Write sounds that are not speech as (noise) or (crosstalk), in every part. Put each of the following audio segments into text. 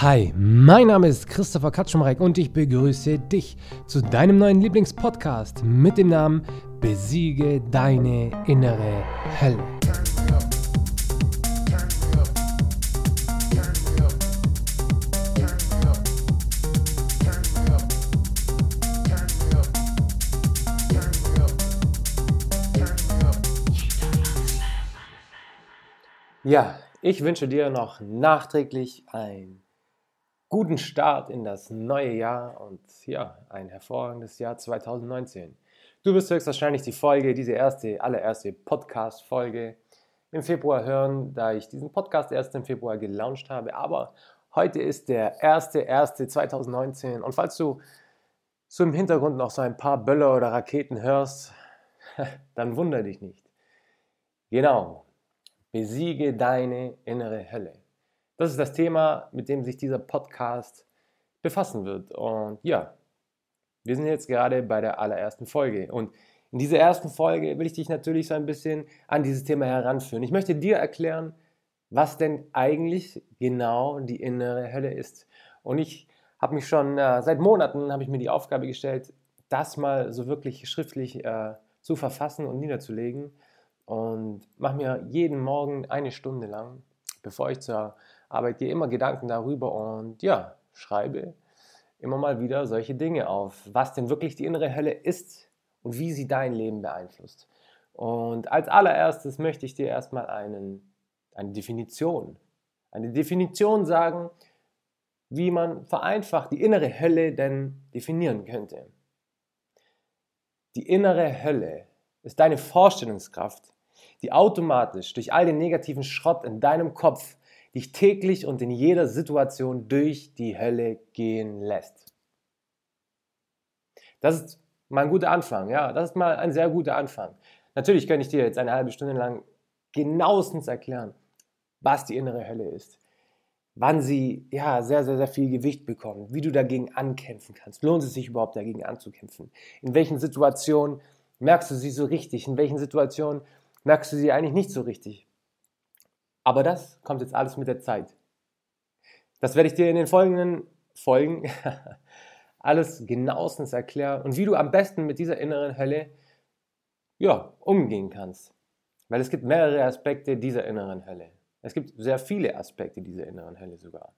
Hi, mein Name ist Christopher Katschumreck und ich begrüße dich zu deinem neuen Lieblingspodcast mit dem Namen Besiege deine innere Hölle. Ja, ich wünsche dir noch nachträglich ein guten Start in das neue Jahr und ja, ein hervorragendes Jahr 2019. Du wirst höchstwahrscheinlich die Folge, diese erste, allererste Podcast-Folge im Februar hören, da ich diesen Podcast erst im Februar gelauncht habe. Aber heute ist der 1.1.2019 und falls du so im Hintergrund noch so ein paar Böller oder Raketen hörst, (laughs) dann wundere dich nicht. Genau, besiege deine innere Hölle. Das ist das Thema, mit dem sich dieser Podcast befassen wird. Und ja, wir sind jetzt gerade bei der allerersten Folge. Und in dieser ersten Folge will ich dich natürlich so ein bisschen an dieses Thema heranführen. Ich möchte dir erklären, was denn eigentlich genau die innere Hölle ist. Und ich habe mich schon äh, seit Monaten habe ich mir die Aufgabe gestellt, das mal so wirklich schriftlich äh, zu verfassen und niederzulegen. Und mache mir jeden Morgen eine Stunde lang, bevor ich zur Arbeit gehe, immer Gedanken darüber und ja, schreibe immer mal wieder solche Dinge auf, was denn wirklich die innere Hölle ist und wie sie dein Leben beeinflusst. Und als allererstes möchte ich dir erstmal einen, eine Definition, eine Definition sagen, wie man vereinfacht die innere Hölle denn definieren könnte. Die innere Hölle ist deine Vorstellungskraft, die automatisch durch all den negativen Schrott in deinem Kopf dich täglich und in jeder Situation durch die Hölle gehen lässt. Das ist mal ein guter Anfang, ja, das ist mal ein sehr guter Anfang. Natürlich könnte ich dir jetzt eine halbe Stunde lang genauestens erklären, was die innere Hölle ist, wann sie ja sehr, sehr, sehr viel Gewicht bekommt, wie du dagegen ankämpfen kannst. Lohnt es sich überhaupt dagegen anzukämpfen? In welchen Situationen merkst du sie so richtig? In welchen Situationen merkst du sie eigentlich nicht so richtig? Aber das kommt jetzt alles mit der Zeit. Das werde ich dir in den folgenden Folgen (laughs) alles genauestens erklären und wie du am besten mit dieser inneren Hölle ja, umgehen kannst. Weil es gibt mehrere Aspekte dieser inneren Hölle. Es gibt sehr viele Aspekte dieser inneren Hölle sogar.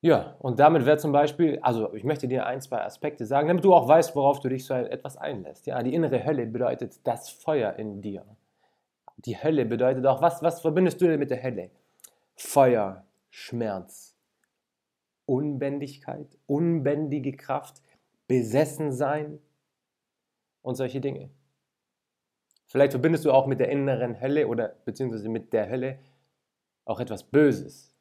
Ja, und damit wäre zum Beispiel, also ich möchte dir ein, zwei Aspekte sagen, damit du auch weißt, worauf du dich so etwas einlässt. Ja, die innere Hölle bedeutet das Feuer in dir die Hölle bedeutet auch, was, was verbindest du denn mit der Hölle? Feuer, Schmerz, Unbändigkeit, unbändige Kraft, besessen sein und solche Dinge. Vielleicht verbindest du auch mit der inneren Hölle oder beziehungsweise mit der Hölle auch etwas Böses.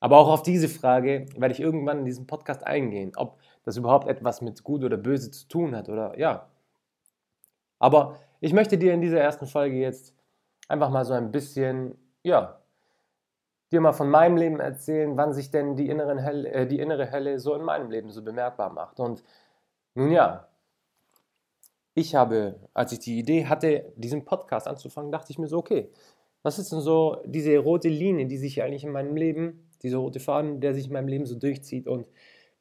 Aber auch auf diese Frage werde ich irgendwann in diesem Podcast eingehen, ob das überhaupt etwas mit Gut oder Böse zu tun hat oder ja. Aber ich möchte dir in dieser ersten Folge jetzt einfach mal so ein bisschen, ja, dir mal von meinem Leben erzählen, wann sich denn die, inneren Hölle, äh, die innere Hölle so in meinem Leben so bemerkbar macht. Und nun ja, ich habe, als ich die Idee hatte, diesen Podcast anzufangen, dachte ich mir so, okay, was ist denn so diese rote Linie, die sich eigentlich in meinem Leben, diese rote Faden, der sich in meinem Leben so durchzieht und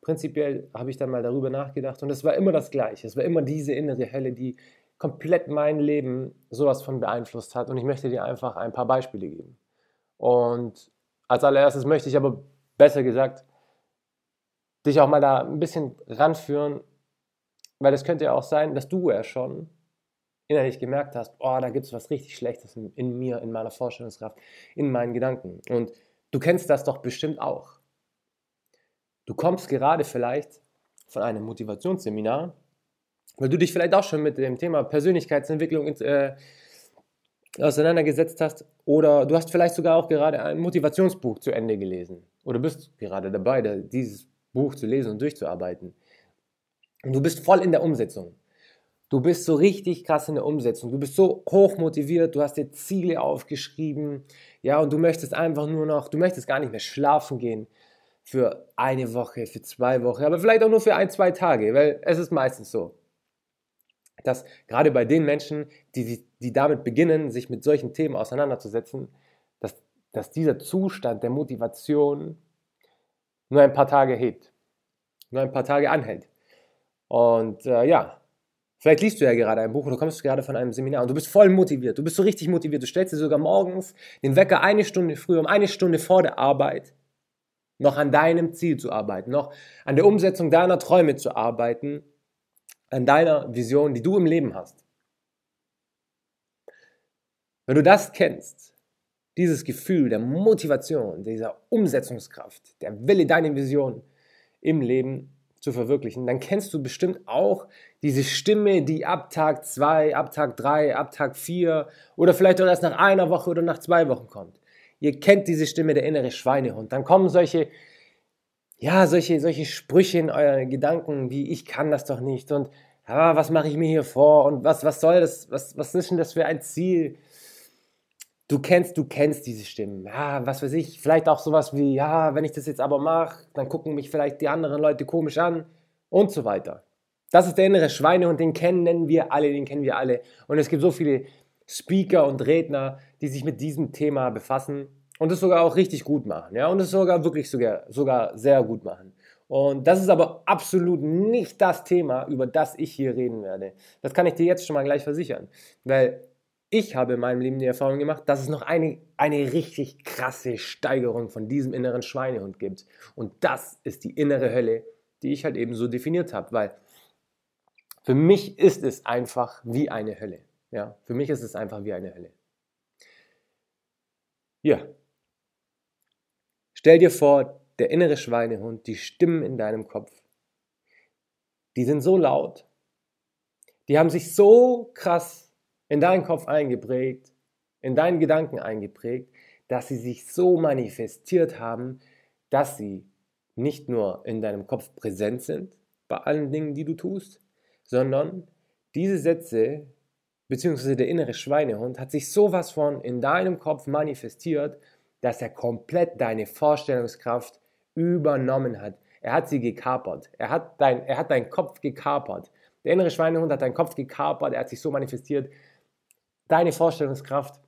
prinzipiell habe ich dann mal darüber nachgedacht und es war immer das Gleiche. Es war immer diese innere Hölle, die komplett mein Leben sowas von beeinflusst hat. Und ich möchte dir einfach ein paar Beispiele geben. Und als allererstes möchte ich aber, besser gesagt, dich auch mal da ein bisschen ranführen, weil es könnte ja auch sein, dass du ja schon innerlich gemerkt hast, oh, da gibt es was richtig Schlechtes in, in mir, in meiner Vorstellungskraft, in meinen Gedanken. Und du kennst das doch bestimmt auch. Du kommst gerade vielleicht von einem Motivationsseminar weil du dich vielleicht auch schon mit dem Thema Persönlichkeitsentwicklung äh, auseinandergesetzt hast oder du hast vielleicht sogar auch gerade ein Motivationsbuch zu Ende gelesen oder bist gerade dabei, dieses Buch zu lesen und durchzuarbeiten. Und du bist voll in der Umsetzung. Du bist so richtig krass in der Umsetzung. Du bist so hoch motiviert, du hast dir Ziele aufgeschrieben, ja, und du möchtest einfach nur noch, du möchtest gar nicht mehr schlafen gehen für eine Woche, für zwei Wochen, aber vielleicht auch nur für ein, zwei Tage, weil es ist meistens so dass gerade bei den Menschen, die, die damit beginnen, sich mit solchen Themen auseinanderzusetzen, dass, dass dieser Zustand der Motivation nur ein paar Tage hebt, nur ein paar Tage anhält. Und äh, ja, vielleicht liest du ja gerade ein Buch oder kommst gerade von einem Seminar und du bist voll motiviert, du bist so richtig motiviert, du stellst dir sogar morgens den Wecker eine Stunde früher, um eine Stunde vor der Arbeit noch an deinem Ziel zu arbeiten, noch an der Umsetzung deiner Träume zu arbeiten, an deiner Vision, die du im Leben hast. Wenn du das kennst, dieses Gefühl der Motivation, dieser Umsetzungskraft, der Wille, deine Vision im Leben zu verwirklichen, dann kennst du bestimmt auch diese Stimme, die ab Tag 2, ab Tag 3, ab Tag 4 oder vielleicht auch erst nach einer Woche oder nach zwei Wochen kommt. Ihr kennt diese Stimme, der innere Schweinehund. Dann kommen solche, ja, solche, solche Sprüche in euren Gedanken, wie ich kann das doch nicht und ja, was mache ich mir hier vor und was, was soll das, was, was ist denn das für ein Ziel? du kennst, du kennst diese Stimmen. Ja, was weiß ich, vielleicht auch sowas wie, ja, wenn ich das jetzt aber mache, dann gucken mich vielleicht die anderen Leute komisch an und so weiter. Das ist der innere Schweinehund, den kennen wir alle, den kennen wir alle. Und es gibt so viele Speaker und Redner, die sich mit diesem Thema befassen und es sogar auch richtig gut machen. Ja, und es sogar wirklich sogar, sogar sehr gut machen. Und das ist aber absolut nicht das Thema, über das ich hier reden werde. Das kann ich dir jetzt schon mal gleich versichern. Weil ich habe in meinem Leben die Erfahrung gemacht, dass es noch eine, eine richtig krasse Steigerung von diesem inneren Schweinehund gibt. Und das ist die innere Hölle, die ich halt eben so definiert habe, weil für mich ist es einfach wie eine Hölle. Ja, für mich ist es einfach wie eine Hölle. Ja. Stell dir vor, der innere Schweinehund, die Stimmen in deinem Kopf, die sind so laut, die haben sich so krass in deinen Kopf eingeprägt, in deinen Gedanken eingeprägt, dass sie sich so manifestiert haben, dass sie nicht nur in deinem Kopf präsent sind bei allen Dingen, die du tust, sondern diese Sätze beziehungsweise der innere Schweinehund hat sich sowas von in deinem Kopf manifestiert, dass er komplett deine Vorstellungskraft übernommen hat. Er hat sie gekapert. Er hat, dein, er hat deinen Kopf gekapert. Der innere Schweinehund hat deinen Kopf gekapert. Er hat sich so manifestiert, Deine Vorstellungskraft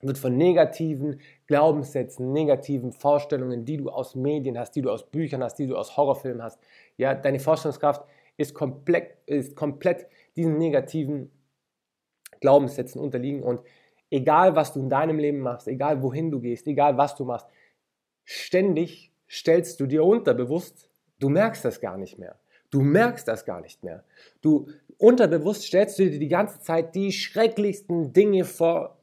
wird von negativen Glaubenssätzen, negativen Vorstellungen, die du aus Medien hast, die du aus Büchern hast, die du aus Horrorfilmen hast. Ja, deine Vorstellungskraft ist komplett, ist komplett diesen negativen Glaubenssätzen unterliegen und egal was du in deinem Leben machst, egal wohin du gehst, egal was du machst, ständig stellst du dir unterbewusst, du merkst das gar nicht mehr. Du merkst das gar nicht mehr. Du unterbewusst stellst du dir die ganze Zeit die schrecklichsten Dinge vor,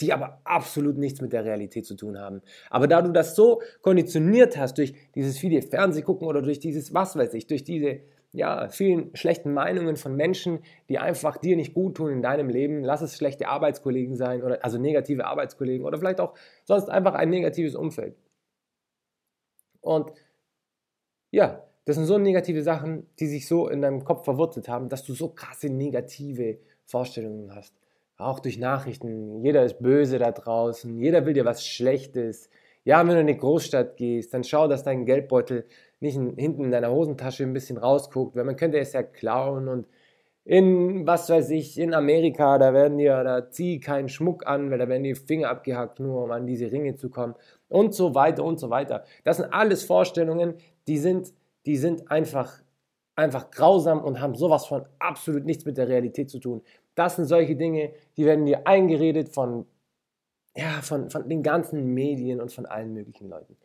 die aber absolut nichts mit der Realität zu tun haben. Aber da du das so konditioniert hast durch dieses viele Fernsehgucken oder durch dieses, was weiß ich, durch diese ja, vielen schlechten Meinungen von Menschen, die einfach dir nicht gut tun in deinem Leben, lass es schlechte Arbeitskollegen sein oder also negative Arbeitskollegen oder vielleicht auch sonst einfach ein negatives Umfeld. Und ja, das sind so negative Sachen, die sich so in deinem Kopf verwurzelt haben, dass du so krasse negative Vorstellungen hast. Auch durch Nachrichten. Jeder ist böse da draußen. Jeder will dir was Schlechtes. Ja, wenn du in eine Großstadt gehst, dann schau, dass dein Geldbeutel nicht hinten in deiner Hosentasche ein bisschen rausguckt, weil man könnte es ja klauen und in, was weiß ich, in Amerika, da werden dir, da zieh keinen Schmuck an, weil da werden die Finger abgehackt, nur um an diese Ringe zu kommen und so weiter und so weiter. Das sind alles Vorstellungen, die sind die sind einfach, einfach grausam und haben sowas von absolut nichts mit der Realität zu tun. Das sind solche Dinge, die werden dir eingeredet von, ja, von, von den ganzen Medien und von allen möglichen Leuten.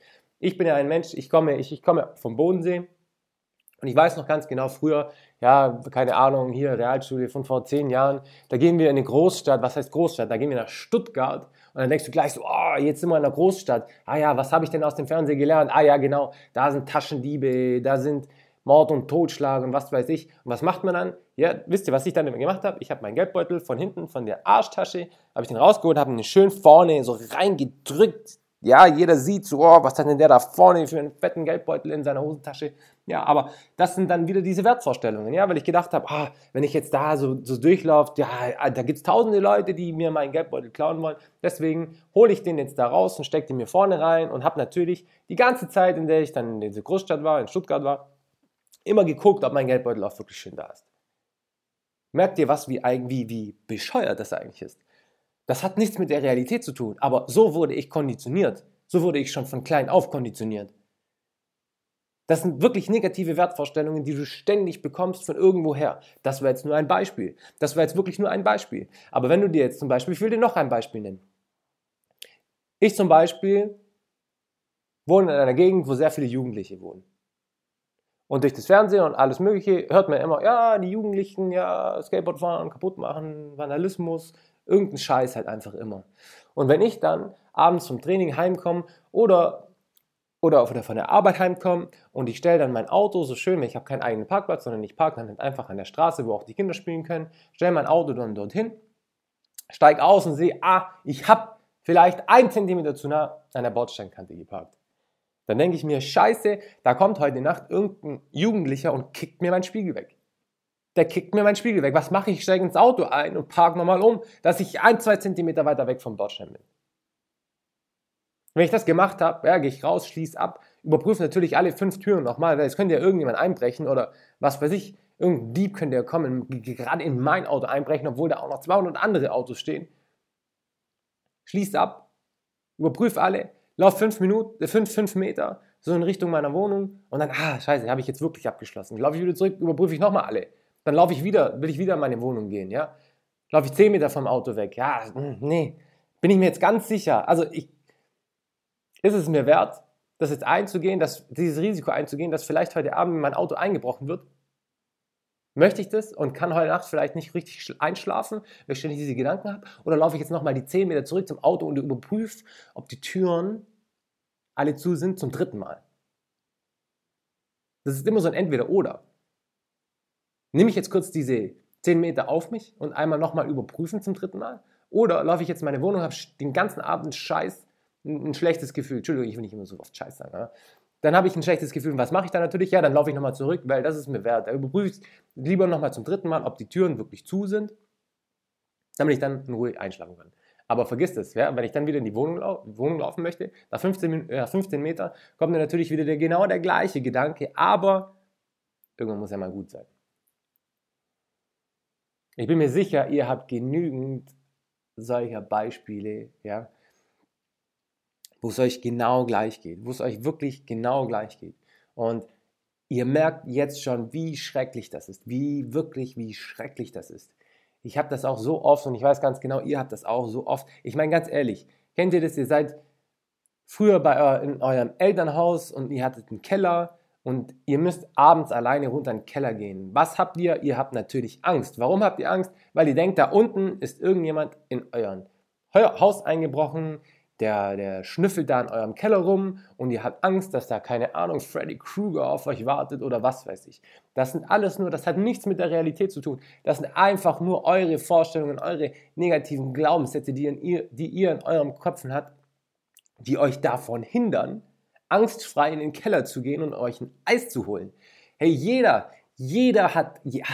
Ich bin ja ein Mensch, ich komme, ich, ich komme vom Bodensee und ich weiß noch ganz genau, früher, ja, keine Ahnung, hier Realschule von vor zehn Jahren, da gehen wir in eine Großstadt, was heißt Großstadt? Da gehen wir nach Stuttgart und dann denkst du gleich so, oh, jetzt sind wir in einer Großstadt. Ah ja, was habe ich denn aus dem Fernsehen gelernt? Ah ja, genau, da sind Taschendiebe, da sind Mord und Totschlag und was weiß ich. Und was macht man dann? Ja, wisst ihr, was ich dann immer gemacht habe? Ich habe meinen Geldbeutel von hinten, von der Arschtasche, habe ich den rausgeholt, habe ihn schön vorne so reingedrückt. Ja, jeder sieht so, oh, was hat denn der da vorne für einen fetten Geldbeutel in seiner Hosentasche? Ja, aber das sind dann wieder diese Wertvorstellungen, ja, weil ich gedacht habe, ah, wenn ich jetzt da so, so durchlaufe, ja, da gibt es tausende Leute, die mir meinen Geldbeutel klauen wollen. Deswegen hole ich den jetzt da raus und stecke den mir vorne rein und habe natürlich die ganze Zeit, in der ich dann in dieser Großstadt war, in Stuttgart war, immer geguckt, ob mein Geldbeutel auch wirklich schön da ist. Merkt ihr was, wie, wie, wie bescheuert das eigentlich ist? Das hat nichts mit der Realität zu tun, aber so wurde ich konditioniert. So wurde ich schon von klein auf konditioniert. Das sind wirklich negative Wertvorstellungen, die du ständig bekommst von irgendwoher. Das war jetzt nur ein Beispiel. Das war jetzt wirklich nur ein Beispiel. Aber wenn du dir jetzt zum Beispiel, ich will dir noch ein Beispiel nennen. Ich zum Beispiel wohne in einer Gegend, wo sehr viele Jugendliche wohnen. Und durch das Fernsehen und alles Mögliche hört man immer, ja, die Jugendlichen, ja, Skateboard fahren, kaputt machen, Vandalismus, irgendein Scheiß halt einfach immer. Und wenn ich dann abends zum Training heimkomme oder, oder von der Arbeit heimkomme und ich stelle dann mein Auto so schön, weil ich habe keinen eigenen Parkplatz, sondern ich parke dann halt einfach an der Straße, wo auch die Kinder spielen können, stelle mein Auto dann dorthin, steige aus und sehe, ah, ich habe vielleicht ein Zentimeter zu nah an der Bordsteinkante geparkt. Dann denke ich mir, scheiße, da kommt heute Nacht irgendein Jugendlicher und kickt mir meinen Spiegel weg. Der kickt mir meinen Spiegel weg. Was mache ich? Ich steige ins Auto ein und parke nochmal um, dass ich ein, zwei Zentimeter weiter weg vom Bordstein bin. Wenn ich das gemacht habe, ja, gehe ich raus, schließe ab, überprüfe natürlich alle fünf Türen nochmal, weil es könnte ja irgendjemand einbrechen oder was weiß ich, irgendein Dieb könnte ja kommen, gerade in mein Auto einbrechen, obwohl da auch noch 200 andere Autos stehen. Schließe ab, überprüfe alle, lauf fünf Minuten, äh, fünf, fünf Meter so in Richtung meiner Wohnung und dann, ah, scheiße, habe ich jetzt wirklich abgeschlossen. Laufe ich wieder zurück, überprüfe ich nochmal alle. Dann laufe ich wieder, will ich wieder in meine Wohnung gehen, ja. Laufe ich zehn Meter vom Auto weg, ja, hm, nee, bin ich mir jetzt ganz sicher. Also ich, ist es mir wert, das jetzt einzugehen, dass, dieses Risiko einzugehen, dass vielleicht heute Abend mein Auto eingebrochen wird? Möchte ich das und kann heute Nacht vielleicht nicht richtig einschlafen, weil ich ständig diese Gedanken habe? Oder laufe ich jetzt nochmal die 10 Meter zurück zum Auto und überprüfe, ob die Türen alle zu sind zum dritten Mal? Das ist immer so ein Entweder-Oder. Nehme ich jetzt kurz diese 10 Meter auf mich und einmal nochmal überprüfen zum dritten Mal? Oder laufe ich jetzt in meine Wohnung, habe den ganzen Abend Scheiß, ein, schlechtes Gefühl. Entschuldigung, ich will nicht immer so oft Scheiß sagen. Ja? dann habe ich ein schlechtes Gefühl. Was mache ich dann natürlich? Ja, dann laufe ich nochmal zurück, weil das ist mir wert. Da überprüfe ich lieber nochmal zum dritten Mal, ob die Türen wirklich zu sind, damit ich dann in Ruhe einschlafen kann. Aber vergiss das, ja, wenn ich dann wieder in die Wohnung, lau Wohnung laufen möchte, nach 15, äh, 15 Meter kommt mir natürlich wieder der, genau der gleiche Gedanke, aber irgendwann muss er mal gut sein. Ich bin mir sicher, ihr habt genügend solcher Beispiele, ja, wo es euch genau gleich geht, wo es euch wirklich genau gleich geht. Und ihr merkt jetzt schon, wie schrecklich das ist, wie wirklich, wie schrecklich das ist. Ich habe das auch so oft und ich weiß ganz genau, ihr habt das auch so oft. Ich meine ganz ehrlich, kennt ihr das? Ihr seid früher bei in eurem Elternhaus und ihr hattet einen Keller und ihr müsst abends alleine runter in den Keller gehen. Was habt ihr? Ihr habt natürlich Angst. Warum habt ihr Angst? Weil ihr denkt, da unten ist irgendjemand in euren Haus eingebrochen, der, der schnüffelt da in eurem Keller rum und ihr habt Angst, dass da, keine Ahnung, Freddy Krueger auf euch wartet oder was weiß ich. Das sind alles nur, das hat nichts mit der Realität zu tun. Das sind einfach nur eure Vorstellungen, eure negativen Glaubenssätze, die, ihr, die ihr in eurem Kopf habt, die euch davon hindern, angstfrei in den Keller zu gehen und euch ein Eis zu holen. Hey, jeder, jeder hat, ja,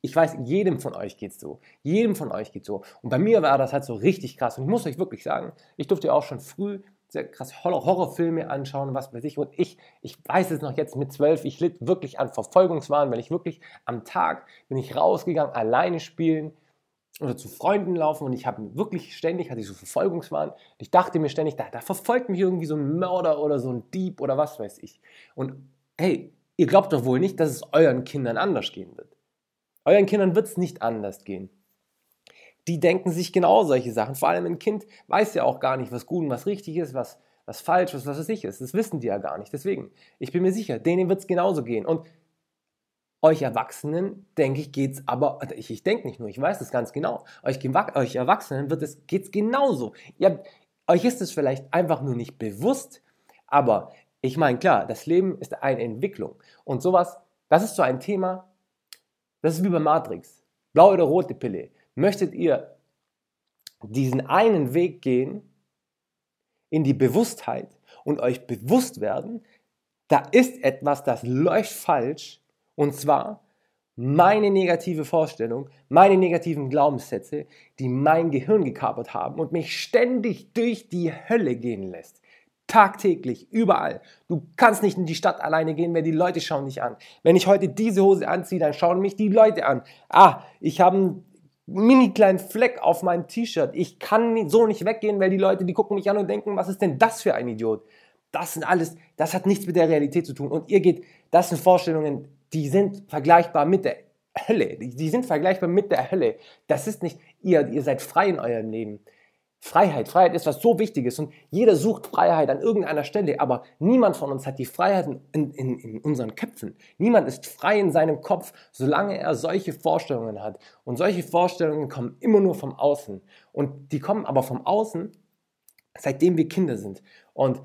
ich weiß, jedem von euch geht es so. Jedem von euch geht so. Und bei mir war das halt so richtig krass. Und ich muss euch wirklich sagen, ich durfte auch schon früh sehr krass Horrorfilme anschauen, was weiß ich. Und ich, ich weiß es noch jetzt mit zwölf, ich litt wirklich an Verfolgungswahn, wenn ich wirklich am Tag bin ich rausgegangen, alleine spielen oder zu Freunden laufen und ich habe wirklich ständig, hatte ich so Verfolgungswahn. Ich dachte mir ständig, da, da verfolgt mich irgendwie so ein Mörder oder so ein Dieb oder was weiß ich. Und hey, ihr glaubt doch wohl nicht, dass es euren Kindern anders gehen wird. Euren Kindern wird es nicht anders gehen. Die denken sich genau solche Sachen. Vor allem ein Kind weiß ja auch gar nicht, was gut und was richtig ist, was, was falsch ist, was es nicht ist. Das wissen die ja gar nicht. Deswegen, ich bin mir sicher, denen wird es genauso gehen. Und euch Erwachsenen, denke ich, geht es aber, also ich, ich denke nicht nur, ich weiß es ganz genau, euch, euch Erwachsenen wird es, geht's genauso. Ihr, euch ist es vielleicht einfach nur nicht bewusst, aber ich meine, klar, das Leben ist eine Entwicklung. Und sowas, das ist so ein Thema, das ist wie bei Matrix. Blaue oder rote Pille. Möchtet ihr diesen einen Weg gehen in die Bewusstheit und euch bewusst werden, da ist etwas, das läuft falsch und zwar meine negative Vorstellung, meine negativen Glaubenssätze, die mein Gehirn gekapert haben und mich ständig durch die Hölle gehen lässt. Tagtäglich, überall. Du kannst nicht in die Stadt alleine gehen, weil die Leute schauen dich an. Wenn ich heute diese Hose anziehe, dann schauen mich die Leute an. Ah, ich habe einen mini kleinen Fleck auf meinem T-Shirt. Ich kann so nicht weggehen, weil die Leute, die gucken mich an und denken, was ist denn das für ein Idiot? das sind alles, das hat nichts mit der Realität zu tun. Und ihr geht, das sind Vorstellungen, die sind vergleichbar mit der Hölle. Die sind vergleichbar mit der Hölle. Das ist nicht, ihr, ihr seid frei in eurem Leben. Freiheit, Freiheit ist was so Wichtiges und jeder sucht Freiheit an irgendeiner Stelle, aber niemand von uns hat die Freiheit in, in, in, unseren Köpfen. Niemand ist frei in seinem Kopf, solange er solche Vorstellungen hat. Und solche Vorstellungen kommen immer nur vom Außen. Und die kommen aber vom Außen, seitdem wir Kinder sind. Und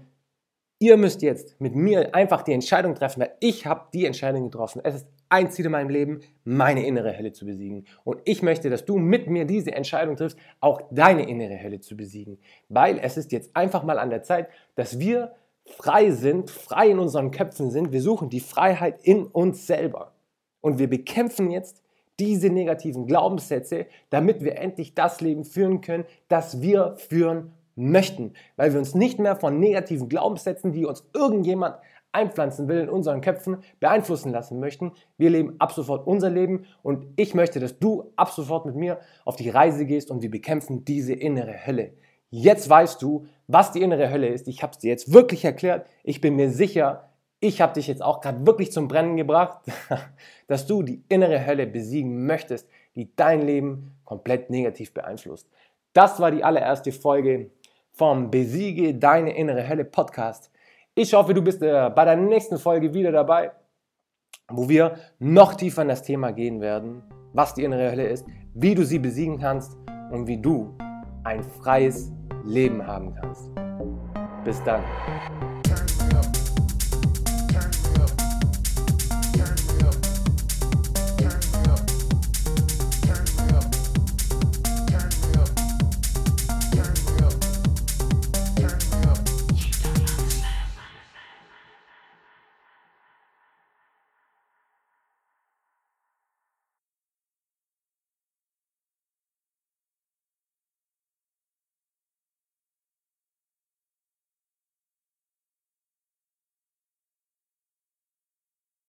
ihr müsst jetzt mit mir einfach die Entscheidung treffen, weil ich habe die Entscheidung getroffen. Es ist ein Ziel in meinem Leben, meine innere Hölle zu besiegen. Und ich möchte, dass du mit mir diese Entscheidung triffst, auch deine innere Hölle zu besiegen. Weil es ist jetzt einfach mal an der Zeit, dass wir frei sind, frei in unseren Köpfen sind. Wir suchen die Freiheit in uns selber. Und wir bekämpfen jetzt diese negativen Glaubenssätze, damit wir endlich das Leben führen können, das wir führen möchten. Weil wir uns nicht mehr von negativen Glaubenssätzen, die uns irgendjemand einpflanzen will in unseren Köpfen, beeinflussen lassen möchten. Wir leben ab sofort unser Leben und ich möchte, dass du ab sofort mit mir auf die Reise gehst und wir bekämpfen diese innere Hölle. Jetzt weißt du, was die innere Hölle ist. Ich habe es dir jetzt wirklich erklärt. Ich bin mir sicher, ich habe dich jetzt auch gerade wirklich zum Brennen gebracht, (laughs) dass du die innere Hölle besiegen möchtest, die dein Leben komplett negativ beeinflusst. Das war die allererste Folge vom Besiege deine innere Hölle Podcast. Ich hoffe, du bist äh, bei der nächsten Folge wieder dabei, wo wir noch tiefer in das Thema gehen werden, was die innere Hölle ist, wie du sie besiegen kannst und wie du ein freies Leben haben kannst. Bis dann.